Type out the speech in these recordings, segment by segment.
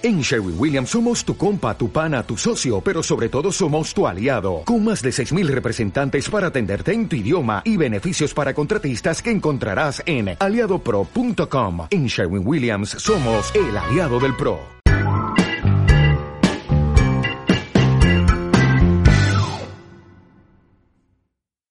En Sherwin Williams somos tu compa, tu pana, tu socio, pero sobre todo somos tu aliado, con más de 6.000 representantes para atenderte en tu idioma y beneficios para contratistas que encontrarás en aliadopro.com. En Sherwin Williams somos el aliado del PRO.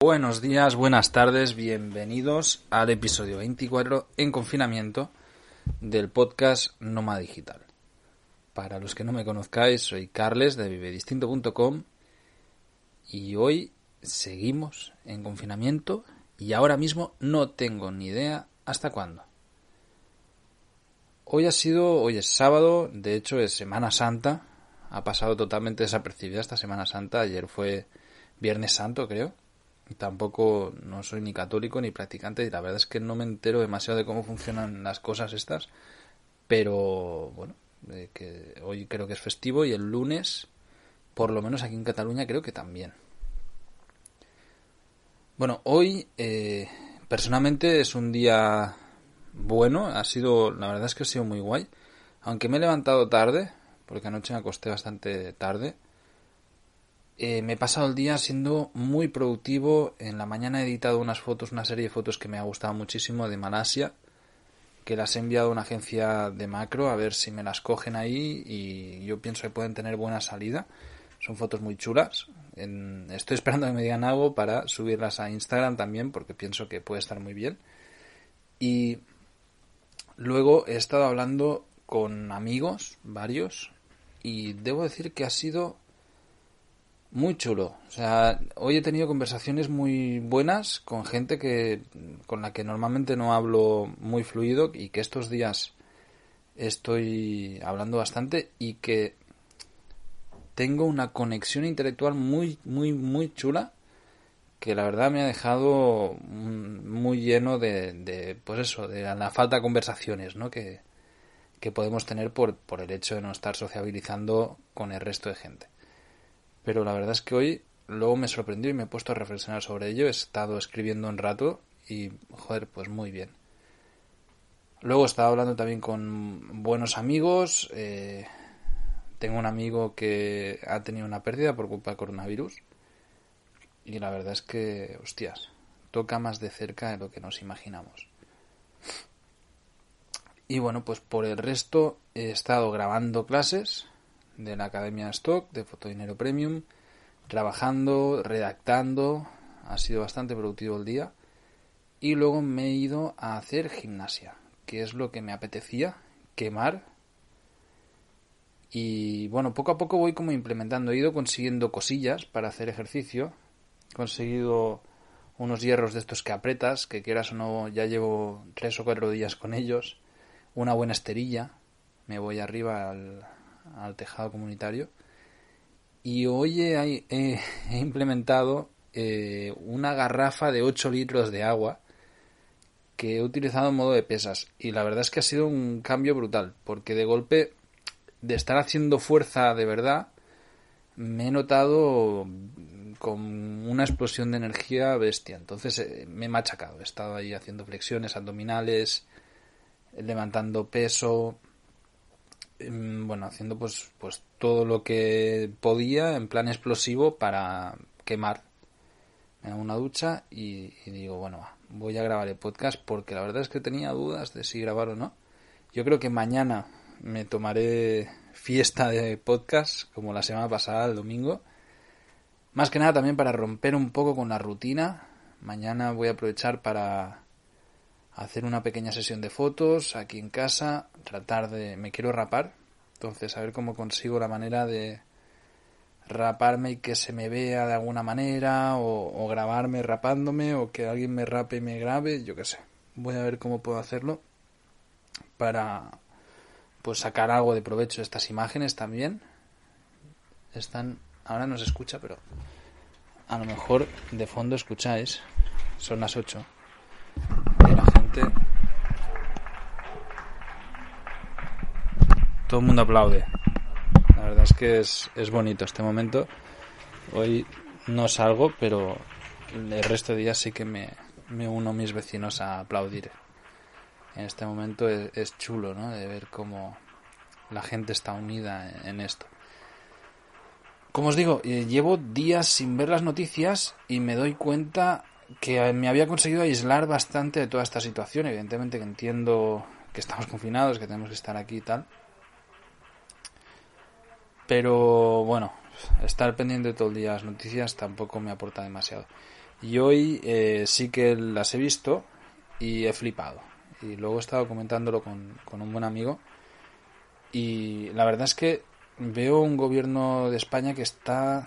Buenos días, buenas tardes, bienvenidos al episodio 24 en confinamiento del podcast Noma Digital. Para los que no me conozcáis, soy Carles de vivedistinto.com y hoy seguimos en confinamiento y ahora mismo no tengo ni idea hasta cuándo. Hoy ha sido, hoy es sábado, de hecho es Semana Santa, ha pasado totalmente desapercibida esta Semana Santa, ayer fue Viernes Santo creo, tampoco no soy ni católico ni practicante y la verdad es que no me entero demasiado de cómo funcionan las cosas estas, pero bueno, que hoy creo que es festivo y el lunes, por lo menos aquí en Cataluña, creo que también. Bueno, hoy eh, personalmente es un día bueno, ha sido, la verdad es que ha sido muy guay, aunque me he levantado tarde, porque anoche me acosté bastante tarde. Eh, me he pasado el día siendo muy productivo. En la mañana he editado unas fotos, una serie de fotos que me ha gustado muchísimo de Malasia que las he enviado a una agencia de macro a ver si me las cogen ahí y yo pienso que pueden tener buena salida. Son fotos muy chulas. estoy esperando que me digan algo para subirlas a Instagram también porque pienso que puede estar muy bien. Y luego he estado hablando con amigos, varios, y debo decir que ha sido muy chulo. O sea, hoy he tenido conversaciones muy buenas con gente que con la que normalmente no hablo muy fluido y que estos días estoy hablando bastante y que tengo una conexión intelectual muy muy muy chula que la verdad me ha dejado muy lleno de, de pues eso, de la falta de conversaciones, ¿no? Que, que podemos tener por, por el hecho de no estar sociabilizando con el resto de gente. Pero la verdad es que hoy luego me sorprendió y me he puesto a reflexionar sobre ello. He estado escribiendo un rato y, joder, pues muy bien. Luego he estado hablando también con buenos amigos. Eh, tengo un amigo que ha tenido una pérdida por culpa del coronavirus. Y la verdad es que, hostias, toca más de cerca de lo que nos imaginamos. Y bueno, pues por el resto he estado grabando clases de la Academia Stock de Fotodinero Premium, trabajando, redactando, ha sido bastante productivo el día. Y luego me he ido a hacer gimnasia, que es lo que me apetecía, quemar. Y bueno, poco a poco voy como implementando, he ido consiguiendo cosillas para hacer ejercicio. He conseguido unos hierros de estos que apretas, que quieras o no, ya llevo tres o cuatro días con ellos. Una buena esterilla. Me voy arriba al, al tejado comunitario. Y hoy he, implementado eh, una garrafa de 8 litros de agua que he utilizado en modo de pesas. Y la verdad es que ha sido un cambio brutal, porque de golpe, de estar haciendo fuerza de verdad, me he notado con una explosión de energía bestia. Entonces eh, me he machacado. He estado ahí haciendo flexiones abdominales, levantando peso, bueno, haciendo pues, pues todo lo que podía en plan explosivo para quemar. Me una ducha y, digo, bueno, voy a grabar el podcast porque la verdad es que tenía dudas de si grabar o no. Yo creo que mañana me tomaré fiesta de podcast, como la semana pasada, el domingo. Más que nada también para romper un poco con la rutina. Mañana voy a aprovechar para hacer una pequeña sesión de fotos aquí en casa, tratar de... me quiero rapar, entonces a ver cómo consigo la manera de raparme y que se me vea de alguna manera o, grabarme rapándome o que alguien me rape y me grabe, yo qué sé. Voy a ver cómo puedo hacerlo para pues sacar algo de provecho de estas imágenes también. Están ahora no se escucha, pero a lo mejor de fondo escucháis. Son las 8 todo el mundo aplaude. La verdad es que es, es bonito este momento. Hoy no salgo, pero el resto de días sí que me, uno a mis vecinos a aplaudir. En este momento es, chulo, ¿no? De ver cómo, la gente está unida en esto. Como os digo, eh, llevo días sin ver las noticias y me doy cuenta que me había conseguido aislar bastante de toda esta situación. Evidentemente que entiendo que estamos confinados, que tenemos que estar aquí y tal. Pero bueno, estar pendiente todo el día de las noticias tampoco me aporta demasiado. Y hoy eh, sí que las he visto y he flipado. Y luego he estado comentándolo con, con un buen amigo. Y la verdad es que veo un gobierno de España que está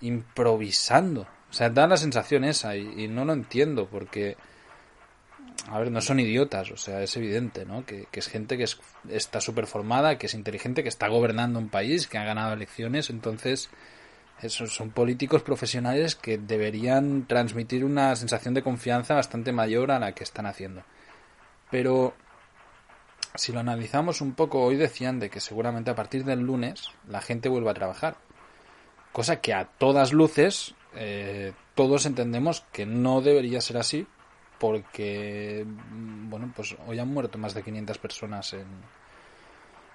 improvisando. O sea, da la sensación esa y, no lo entiendo porque, a ver, no son idiotas, o sea, es evidente, ¿no? Que, es gente que está súper formada, que es inteligente, que está gobernando un país, que ha ganado elecciones, entonces esos son políticos profesionales que deberían transmitir una sensación de confianza bastante mayor a la que están haciendo. Pero si lo analizamos un poco, hoy decían de que seguramente a partir del lunes la gente vuelva a trabajar. Cosa que a todas luces eh, todos entendemos que no debería ser así porque, bueno, pues hoy han muerto más de 500 personas en,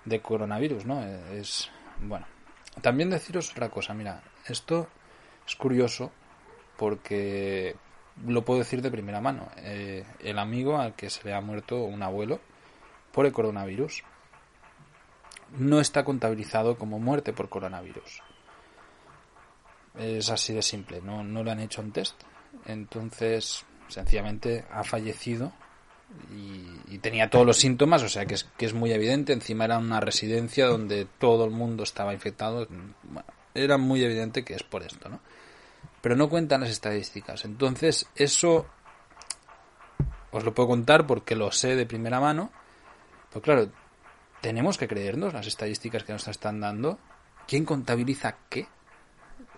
de coronavirus, ¿no? Es, bueno. También deciros otra cosa, mira, esto es curioso porque lo puedo decir de primera mano. Eh, el amigo al que se le ha muerto un abuelo, por el coronavirus no está contabilizado como muerte por coronavirus. Es así de simple, no, no le han hecho un test. Entonces, sencillamente ha fallecido y, tenía todos los síntomas, o sea que es, que es muy evidente. Encima era una residencia donde todo el mundo estaba infectado. Era muy evidente que es por esto, ¿no? Pero no cuentan las estadísticas. Entonces, eso os lo puedo contar porque lo sé de primera mano pues claro, tenemos que creernos las estadísticas que nos están dando. ¿Quién contabiliza qué?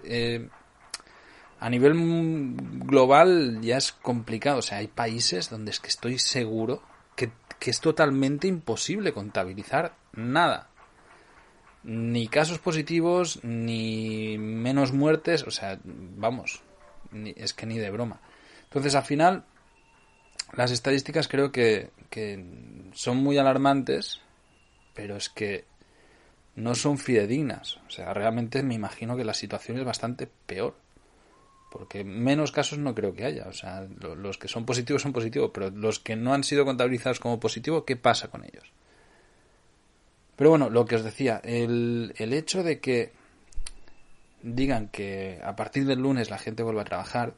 Eh, a nivel global ya es complicado. O sea, hay países donde es que estoy seguro que, es totalmente imposible contabilizar nada. Ni casos positivos, ni menos muertes. O sea, vamos, es que ni de broma. Entonces, al final, las estadísticas creo que, son muy alarmantes, pero es que no son fidedignas. O sea, realmente me imagino que la situación es bastante peor. Porque menos casos no creo que haya. O sea, los que son positivos son positivos, pero los que no han sido contabilizados como positivos, ¿qué pasa con ellos? Pero bueno, lo que os decía, el, el hecho de que digan que a partir del lunes la gente vuelva a trabajar,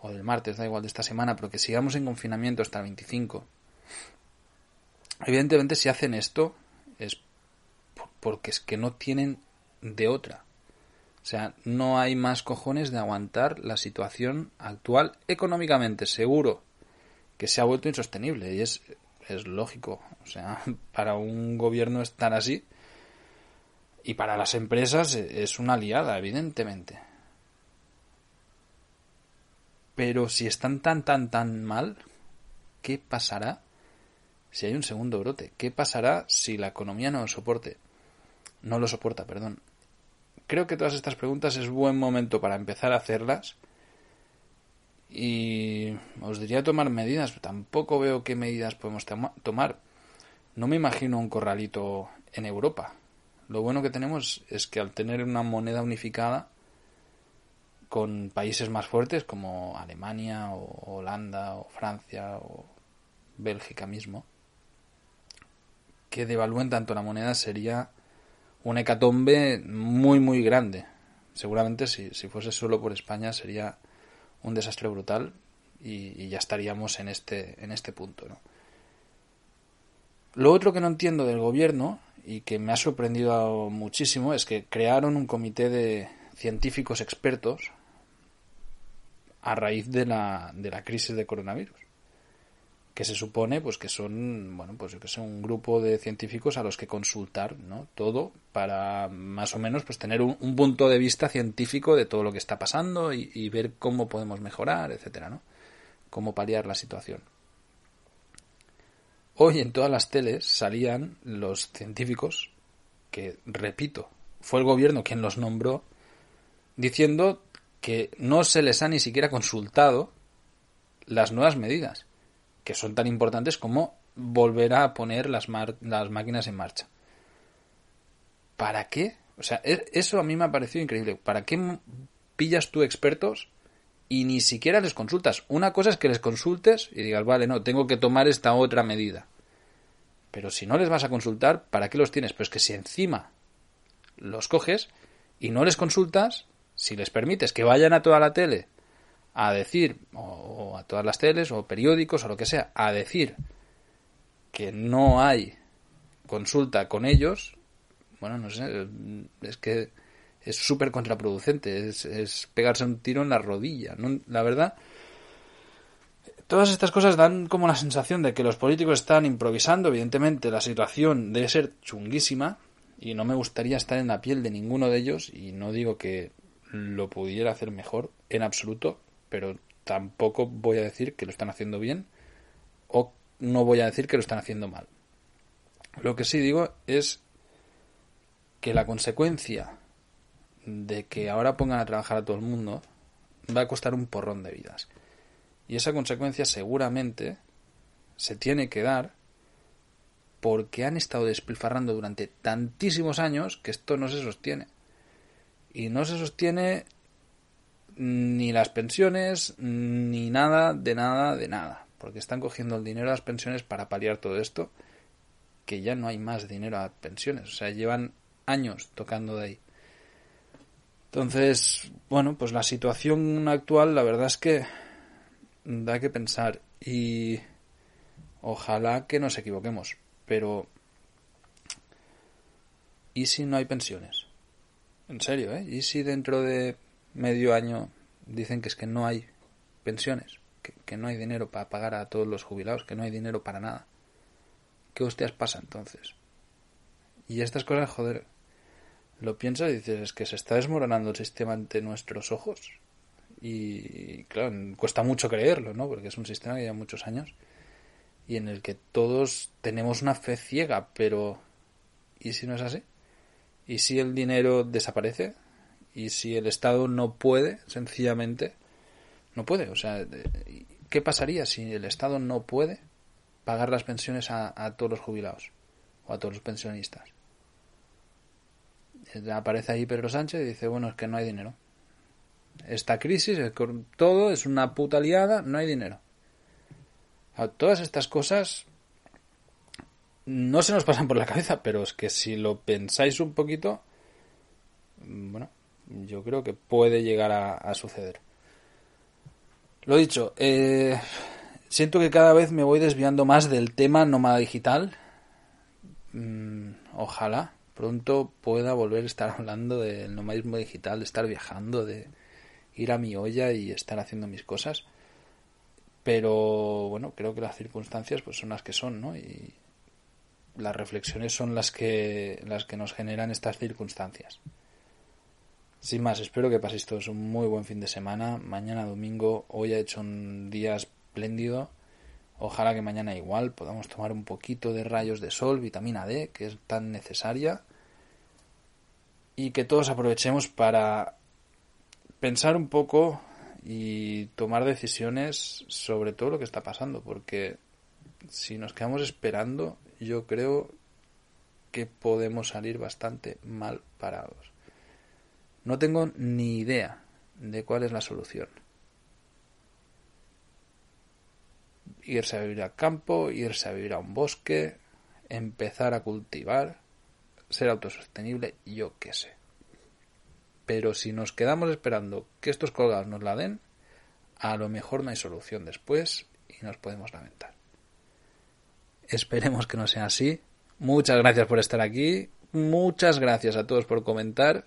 o del martes, da igual, de esta semana, pero que sigamos en confinamiento hasta el 25. Evidentemente, si hacen esto, es porque es que no tienen de otra. O sea, no hay más cojones de aguantar la situación actual económicamente, seguro que se ha vuelto insostenible y es, es lógico. O sea, para un gobierno estar así y para las empresas es una aliada, evidentemente. Pero si están tan, tan, tan mal, ¿qué pasará si hay un segundo brote? ¿Qué pasará si la economía no lo soporte? No lo soporta, perdón. Creo que todas estas preguntas es buen momento para empezar a hacerlas. Y os diría tomar medidas, pero tampoco veo qué medidas podemos tomar. No me imagino un corralito en Europa. Lo bueno que tenemos es que al tener una moneda unificada, con países más fuertes como Alemania o Holanda o Francia o Bélgica mismo, que devalúen tanto la moneda sería un hecatombe muy muy grande. Seguramente si, si fuese solo por España sería un desastre brutal y, ya estaríamos en este, en este punto. Lo otro que no entiendo del gobierno y que me ha sorprendido muchísimo es que crearon un comité de científicos expertos a raíz de la, de la crisis de coronavirus que se supone pues que son bueno pues que son un grupo de científicos a los que consultar no todo para más o menos pues tener un, punto de vista científico de todo lo que está pasando y, ver cómo podemos mejorar etcétera no cómo paliar la situación. Hoy en todas las teles salían los científicos que repito fue el gobierno quien los nombró diciendo que no se les ha ni siquiera consultado las nuevas medidas, que son tan importantes como volver a poner las, máquinas en marcha. ¿para qué? O sea, e, eso a mí me ha parecido increíble. ¿Para qué pillas tú expertos y ni siquiera les consultas? Una cosa es que les consultes y digas, vale, no, tengo que tomar esta otra medida. Pero si no les vas a consultar, ¿para qué los tienes? Pues que si encima los coges y no les consultas, si les permites que vayan a toda la tele a decir, o, a todas las teles, o periódicos, o lo que sea, a decir que no hay consulta con ellos, bueno, no sé, es que es súper contraproducente, es, pegarse un tiro en la rodilla. La verdad, todas estas cosas dan como la sensación de que los políticos están improvisando, evidentemente la situación debe ser chunguísima, y no me gustaría estar en la piel de ninguno de ellos, y no digo que lo pudiera hacer mejor en absoluto, pero tampoco voy a decir que lo están haciendo bien o no voy a decir que lo están haciendo mal. Lo que sí digo es que la consecuencia de que ahora pongan a trabajar a todo el mundo va a costar un porrón de vidas. Y esa consecuencia seguramente se tiene que dar porque han estado despilfarrando durante tantísimos años que esto no se sostiene. Y no se sostiene ni las pensiones, ni nada, de nada, de nada. Porque están cogiendo el dinero a las pensiones para paliar todo esto, que ya no hay más dinero a pensiones. O sea, llevan años tocando de ahí. Entonces, bueno, pues la situación actual, la verdad es que da que pensar. Y ojalá que nos equivoquemos. Pero... ¿Y si no hay pensiones? En serio, ¿eh? ¿Y si dentro de medio año dicen que es que no hay pensiones, que, no hay dinero para pagar a todos los jubilados, que no hay dinero para nada? ¿Qué hostias pasa entonces? Y estas cosas, joder, lo piensas y dices, es que se está desmoronando el sistema ante nuestros ojos. Y claro, cuesta mucho creerlo, ¿no? Porque es un sistema que lleva muchos años y en el que todos tenemos una fe ciega, pero ¿y si no es así? ¿Y si el dinero desaparece? ¿Y si el Estado no puede, sencillamente, no puede? O sea, ¿qué pasaría si el Estado no puede pagar las pensiones a, todos los jubilados o a todos los pensionistas? Aparece ahí Pedro Sánchez y dice, bueno, es que no hay dinero. Esta crisis, todo es una puta liada, no hay dinero. todas estas cosas no se nos pasan por la cabeza, pero es que si lo pensáis un poquito, bueno, yo creo que puede llegar a, suceder. Lo dicho, eh, siento que cada vez me voy desviando más del tema nómada digital. Mm, ojalá pronto pueda volver a estar hablando del nomadismo digital, de estar viajando, de ir a mi olla y estar haciendo mis cosas. Pero bueno, creo que las circunstancias pues son las que son, ¿no? Y las reflexiones son las que las que nos generan estas circunstancias. Sin más, espero que paséis todos un muy buen fin de semana. Mañana domingo, hoy ha hecho un día espléndido. Ojalá que mañana igual podamos tomar un poquito de rayos de sol, vitamina D, que es tan necesaria. Y que todos aprovechemos para pensar un poco y tomar decisiones sobre todo lo que está pasando, porque si nos quedamos esperando, yo creo que podemos salir bastante mal parados. No tengo ni idea de cuál es la solución. Irse a vivir al campo, irse a vivir a un bosque, empezar a cultivar, ser autosostenible, yo qué sé. Pero si nos quedamos esperando que estos colgados nos la den, a lo mejor no hay solución después y nos podemos lamentar. Esperemos que no sea así. Muchas gracias por estar aquí. Muchas gracias a todos por comentar.